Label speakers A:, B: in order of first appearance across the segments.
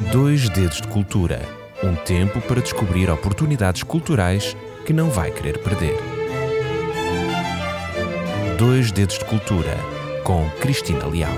A: Dois Dedos de Cultura um tempo para descobrir oportunidades culturais que não vai querer perder. Dois Dedos de Cultura com Cristina Leal.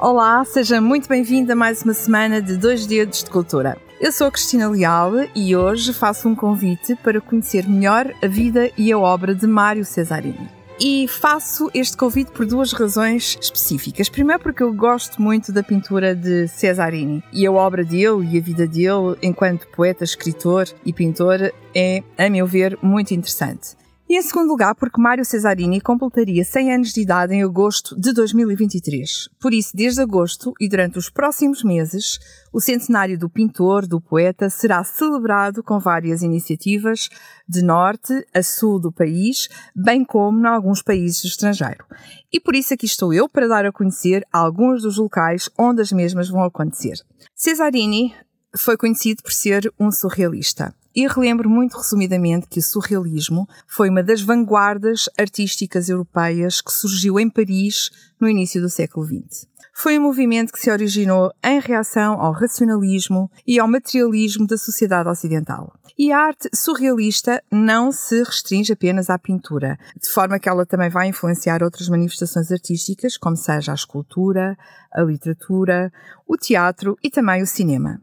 B: Olá, seja muito bem-vindo a mais uma semana de Dois Dedos de Cultura. Eu sou a Cristina Leal e hoje faço um convite para conhecer melhor a vida e a obra de Mário Cesarini. E faço este convite por duas razões específicas. Primeiro, porque eu gosto muito da pintura de Cesarini e a obra dele e a vida dele enquanto poeta, escritor e pintor é, a meu ver, muito interessante. E em segundo lugar, porque Mário Cesarini completaria 100 anos de idade em agosto de 2023. Por isso, desde agosto e durante os próximos meses, o centenário do pintor, do poeta, será celebrado com várias iniciativas de norte a sul do país, bem como em alguns países do estrangeiro. E por isso aqui estou eu para dar a conhecer alguns dos locais onde as mesmas vão acontecer. Cesarini foi conhecido por ser um surrealista. E relembro muito resumidamente que o surrealismo foi uma das vanguardas artísticas europeias que surgiu em Paris no início do século XX. Foi um movimento que se originou em reação ao racionalismo e ao materialismo da sociedade ocidental. E a arte surrealista não se restringe apenas à pintura, de forma que ela também vai influenciar outras manifestações artísticas, como seja a escultura, a literatura, o teatro e também o cinema.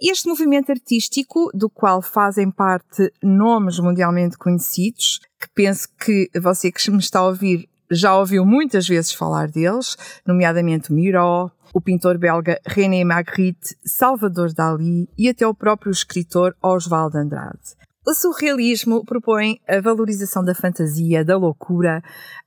B: Este movimento artístico, do qual fazem parte nomes mundialmente conhecidos, que penso que você que me está a ouvir já ouviu muitas vezes falar deles, nomeadamente Miró, o pintor belga René Magritte, Salvador Dali e até o próprio escritor Oswald Andrade. O surrealismo propõe a valorização da fantasia, da loucura,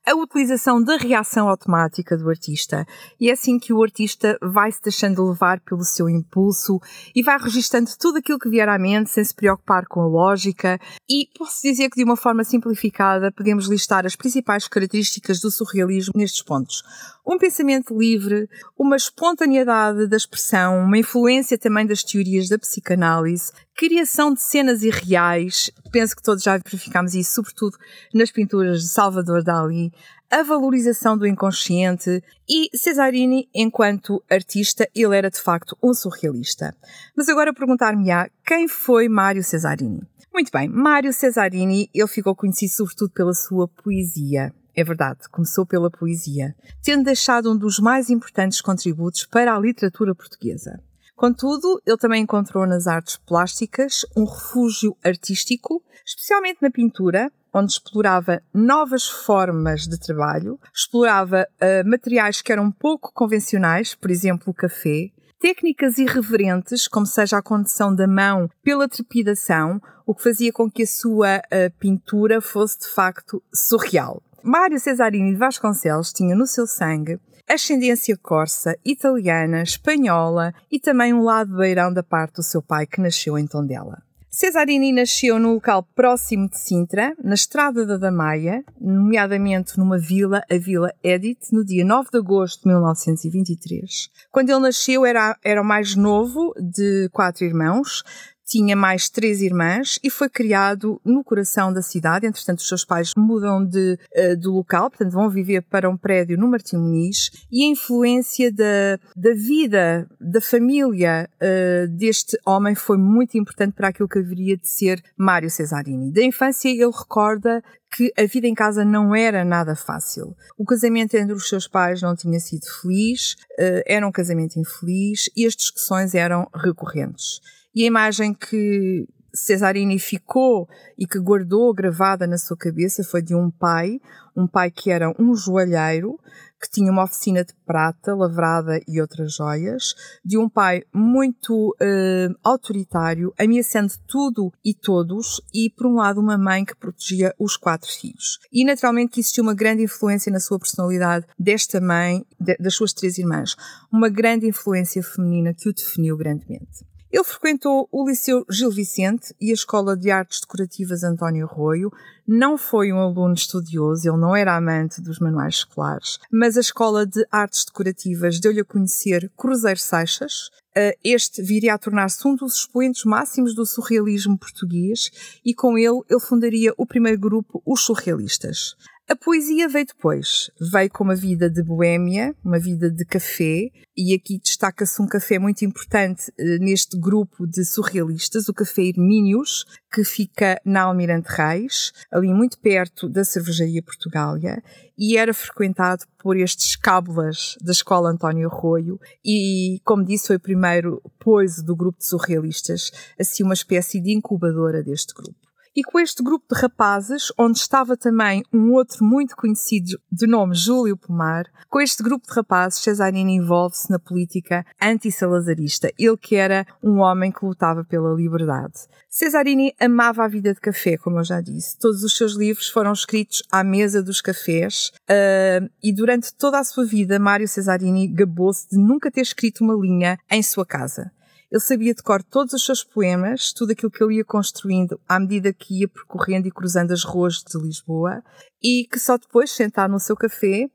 B: a utilização da reação automática do artista. E é assim que o artista vai se deixando levar pelo seu impulso e vai registando tudo aquilo que vier à mente sem se preocupar com a lógica. E posso dizer que, de uma forma simplificada, podemos listar as principais características do surrealismo nestes pontos. Um pensamento livre, uma espontaneidade da expressão, uma influência também das teorias da psicanálise, criação de cenas irreais, penso que todos já verificámos isso, sobretudo nas pinturas de Salvador Dali, a valorização do inconsciente e Cesarini, enquanto artista, ele era de facto um surrealista. Mas agora perguntar-me-á quem foi Mário Cesarini? Muito bem, Mário Cesarini, ele ficou conhecido sobretudo pela sua poesia. É verdade, começou pela poesia, tendo deixado um dos mais importantes contributos para a literatura portuguesa. Contudo, ele também encontrou nas artes plásticas um refúgio artístico, especialmente na pintura, onde explorava novas formas de trabalho, explorava uh, materiais que eram pouco convencionais, por exemplo, o café, técnicas irreverentes, como seja a condução da mão pela trepidação, o que fazia com que a sua uh, pintura fosse de facto surreal. Mário Cesarini de Vasconcelos tinha no seu sangue ascendência corsa, italiana, espanhola e também um lado beirão da parte do seu pai que nasceu em Tondela. Cesarini nasceu no local próximo de Sintra, na Estrada da Damaia, nomeadamente numa vila, a Vila Edith, no dia 9 de agosto de 1923. Quando ele nasceu era, era o mais novo de quatro irmãos, tinha mais três irmãs e foi criado no coração da cidade. Entretanto, os seus pais mudam de, uh, do local, portanto, vão viver para um prédio no Martim Muniz e a influência da, da vida, da família uh, deste homem foi muito importante para aquilo que haveria de ser Mário Cesarini. Da infância, ele recorda que a vida em casa não era nada fácil. O casamento entre os seus pais não tinha sido feliz, uh, era um casamento infeliz e as discussões eram recorrentes. E a imagem que Cesarini ficou e que guardou gravada na sua cabeça foi de um pai, um pai que era um joalheiro, que tinha uma oficina de prata, lavrada e outras joias, de um pai muito uh, autoritário, ameaçando tudo e todos, e por um lado uma mãe que protegia os quatro filhos. E naturalmente que existiu uma grande influência na sua personalidade desta mãe, de, das suas três irmãs, uma grande influência feminina que o definiu grandemente. Ele frequentou o Liceu Gil Vicente e a Escola de Artes Decorativas António Arroio. Não foi um aluno estudioso, ele não era amante dos manuais escolares, mas a Escola de Artes Decorativas deu-lhe a conhecer Cruzeiro Seixas. Eh, este viria a tornar-se um dos expoentes máximos do surrealismo português e com ele ele fundaria o primeiro grupo, os Surrealistas. A poesia veio depois. Veio com uma vida de boêmia, uma vida de café, e aqui destaca-se um café muito importante eh, neste grupo de surrealistas, o Café Hermínios, que fica na Almirante Reis, ali muito perto da Cervejaria Portugália, e era frequentado por estes cábulas da Escola António Arroio, e, como disse, foi o primeiro poise do grupo de surrealistas, assim uma espécie de incubadora deste grupo e com este grupo de rapazes, onde estava também um outro muito conhecido de nome Júlio Pomar, com este grupo de rapazes, Cesarini envolve-se na política anti-salazarista, ele que era um homem que lutava pela liberdade. Cesarini amava a vida de café, como eu já disse. Todos os seus livros foram escritos à mesa dos cafés uh, e durante toda a sua vida, Mário Cesarini gabou-se de nunca ter escrito uma linha em sua casa. Ele sabia de cor todos os seus poemas, tudo aquilo que ele ia construindo à medida que ia percorrendo e cruzando as ruas de Lisboa, e que só depois, sentado no seu café,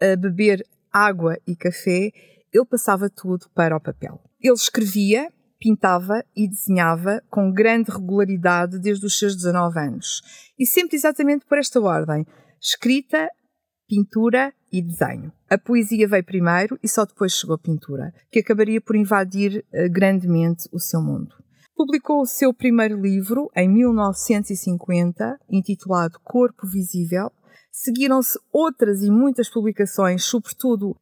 B: a beber água e café, ele passava tudo para o papel. Ele escrevia, pintava e desenhava com grande regularidade desde os seus 19 anos. E sempre exatamente por esta ordem: escrita, pintura e desenho. A poesia veio primeiro e só depois chegou a pintura, que acabaria por invadir uh, grandemente o seu mundo. Publicou o seu primeiro livro em 1950, intitulado Corpo Visível. Seguiram-se outras e muitas publicações, sobretudo uh,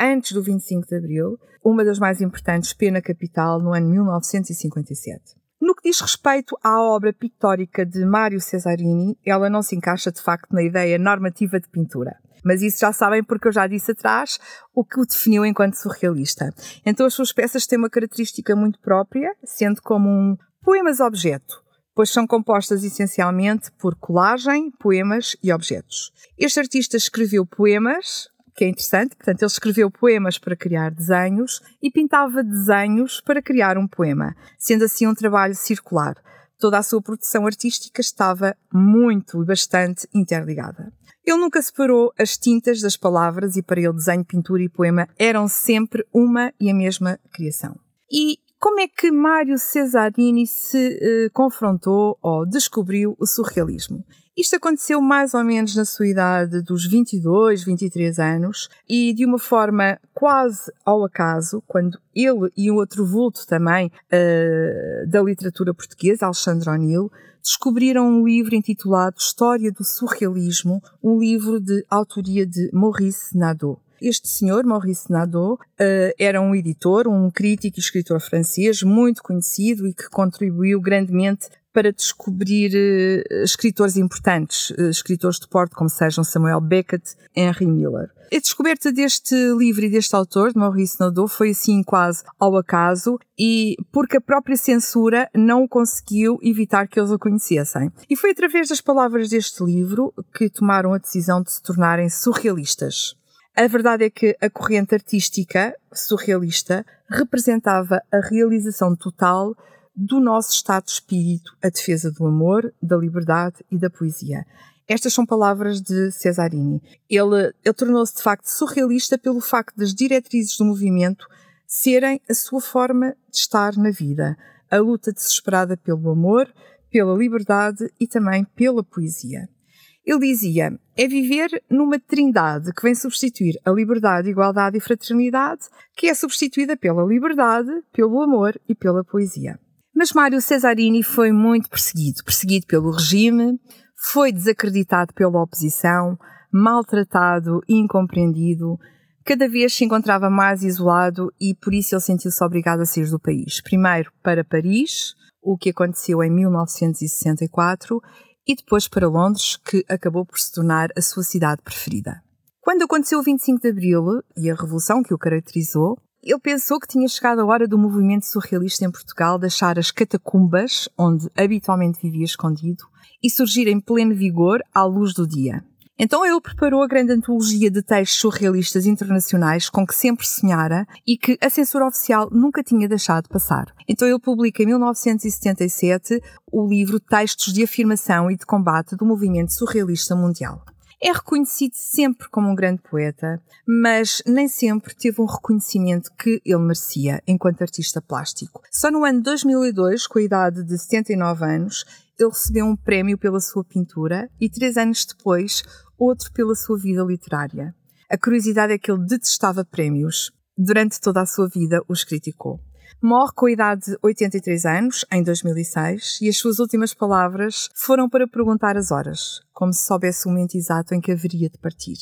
B: antes do 25 de Abril, uma das mais importantes, Pena Capital, no ano 1957. No que diz respeito à obra pictórica de Mário Cesarini, ela não se encaixa de facto na ideia normativa de pintura. Mas isso já sabem porque eu já disse atrás o que o definiu enquanto surrealista. Então as suas peças têm uma característica muito própria, sendo como um poemas-objeto, pois são compostas essencialmente por colagem, poemas e objetos. Este artista escreveu poemas, que é interessante, portanto, ele escreveu poemas para criar desenhos e pintava desenhos para criar um poema, sendo assim um trabalho circular. Toda a sua produção artística estava muito e bastante interligada. Ele nunca separou as tintas das palavras e para ele desenho, pintura e poema eram sempre uma e a mesma criação. E como é que Mário Cesarini se eh, confrontou ou descobriu o surrealismo? Isto aconteceu mais ou menos na sua idade dos 22, 23 anos e de uma forma quase ao acaso, quando ele e um outro vulto também uh, da literatura portuguesa, Alexandre O'Neill, descobriram um livro intitulado História do Surrealismo, um livro de autoria de Maurice Nadeau. Este senhor, Maurice Nadeau, uh, era um editor, um crítico e escritor francês muito conhecido e que contribuiu grandemente para descobrir uh, escritores importantes, uh, escritores de porte como sejam Samuel Beckett Henry Miller. A descoberta deste livro e deste autor, de Maurice Nadeau, foi assim quase ao acaso e porque a própria censura não conseguiu evitar que eles o conhecessem. E foi através das palavras deste livro que tomaram a decisão de se tornarem surrealistas. A verdade é que a corrente artística surrealista representava a realização total do nosso estado de espírito, a defesa do amor, da liberdade e da poesia. Estas são palavras de Cesarini. Ele, ele tornou-se de facto surrealista pelo facto das diretrizes do movimento serem a sua forma de estar na vida, a luta desesperada pelo amor, pela liberdade e também pela poesia. Ele dizia: é viver numa trindade que vem substituir a liberdade, igualdade e fraternidade, que é substituída pela liberdade, pelo amor e pela poesia. Mas Mário Cesarini foi muito perseguido, perseguido pelo regime, foi desacreditado pela oposição, maltratado e incompreendido. Cada vez se encontrava mais isolado e por isso ele sentiu-se obrigado a sair do país. Primeiro para Paris, o que aconteceu em 1964, e depois para Londres, que acabou por se tornar a sua cidade preferida. Quando aconteceu o 25 de Abril e a revolução que o caracterizou, ele pensou que tinha chegado a hora do movimento surrealista em Portugal deixar as catacumbas, onde habitualmente vivia escondido, e surgir em pleno vigor à luz do dia. Então ele preparou a grande antologia de textos surrealistas internacionais com que sempre sonhara e que a censura oficial nunca tinha deixado passar. Então ele publica em 1977 o livro Textos de Afirmação e de Combate do Movimento Surrealista Mundial. É reconhecido sempre como um grande poeta, mas nem sempre teve um reconhecimento que ele merecia enquanto artista plástico. Só no ano 2002, com a idade de 79 anos, ele recebeu um prémio pela sua pintura e três anos depois outro pela sua vida literária. A curiosidade é que ele detestava prémios. Durante toda a sua vida os criticou. Morre com a idade de 83 anos, em 2006, e as suas últimas palavras foram para perguntar as horas, como se soubesse o momento exato em que haveria de partir.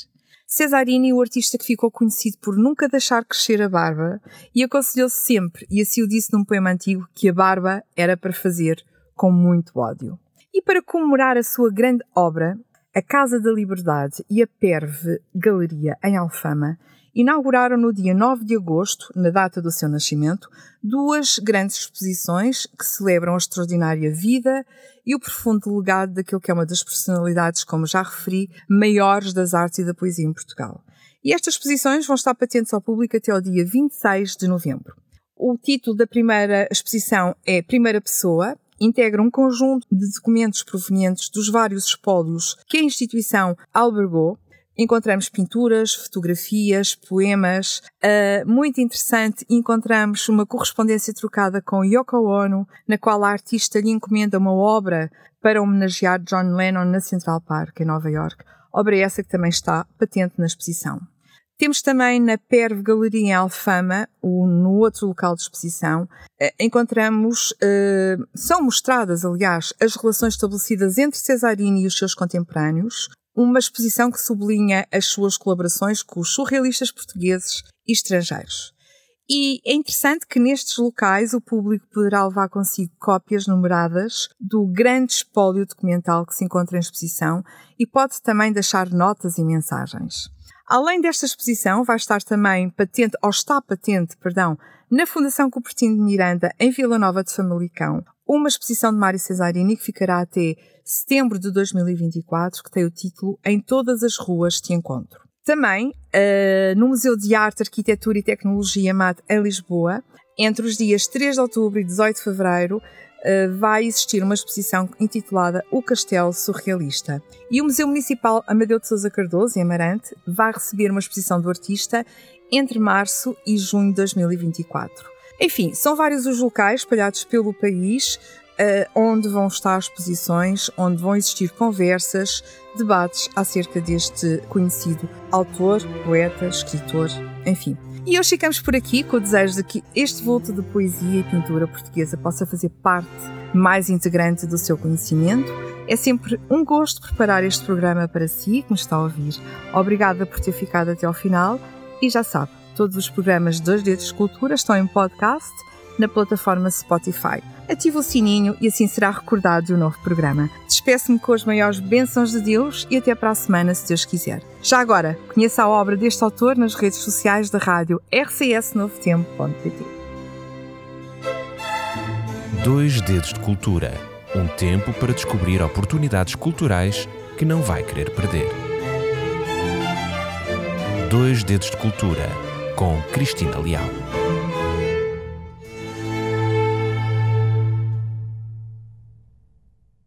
B: Cesarini, o artista que ficou conhecido por nunca deixar crescer a barba, e aconselhou -se sempre, e assim o disse num poema antigo, que a barba era para fazer com muito ódio. E para comemorar a sua grande obra, a Casa da Liberdade e a Perve Galeria em Alfama inauguraram no dia 9 de agosto, na data do seu nascimento, duas grandes exposições que celebram a extraordinária vida e o profundo legado daquilo que é uma das personalidades, como já referi, maiores das artes e da poesia em Portugal. E estas exposições vão estar patentes ao público até ao dia 26 de novembro. O título da primeira exposição é Primeira Pessoa integra um conjunto de documentos provenientes dos vários espólios que a instituição albergou. Encontramos pinturas, fotografias, poemas. Uh, muito interessante, encontramos uma correspondência trocada com Yoko Ono, na qual a artista lhe encomenda uma obra para homenagear John Lennon na Central Park, em Nova York. Obra essa que também está patente na exposição. Temos também na Perve Galeria em Alfama, ou no outro local de exposição, eh, encontramos, eh, são mostradas, aliás, as relações estabelecidas entre Cesarini e os seus contemporâneos, uma exposição que sublinha as suas colaborações com os surrealistas portugueses e estrangeiros. E é interessante que nestes locais o público poderá levar consigo cópias numeradas do grande espólio documental que se encontra em exposição e pode também deixar notas e mensagens. Além desta exposição, vai estar também patente, ou está patente, perdão, na Fundação Cupertino de Miranda, em Vila Nova de Famalicão, uma exposição de Mário Cesarini que ficará até setembro de 2024, que tem o título Em Todas as Ruas Te Encontro. Também, uh, no Museu de Arte, Arquitetura e Tecnologia MAT em Lisboa, entre os dias 3 de outubro e 18 de fevereiro, eh, vai existir uma exposição intitulada O Castelo Surrealista. E o Museu Municipal Amadeu de Sousa Cardoso, em Amarante, vai receber uma exposição do artista entre março e junho de 2024. Enfim, são vários os locais espalhados pelo país uh, onde vão estar exposições, onde vão existir conversas, debates acerca deste conhecido autor, poeta, escritor, enfim. E hoje ficamos por aqui com o desejo de que este volto de poesia e pintura portuguesa possa fazer parte mais integrante do seu conhecimento. É sempre um gosto preparar este programa para si, que me está a ouvir. Obrigada por ter ficado até ao final e já sabe, todos os programas Dois Dedos de Cultura estão em podcast na plataforma Spotify. Ative o sininho e assim será recordado de um novo programa. Despeço-me com as maiores bênçãos de Deus e até para a semana, se Deus quiser. Já agora, conheça a obra deste autor nas redes sociais da rádio rcsnovotempo.pt.
A: Dois Dedos de Cultura um tempo para descobrir oportunidades culturais que não vai querer perder. Dois Dedos de Cultura com Cristina Leal.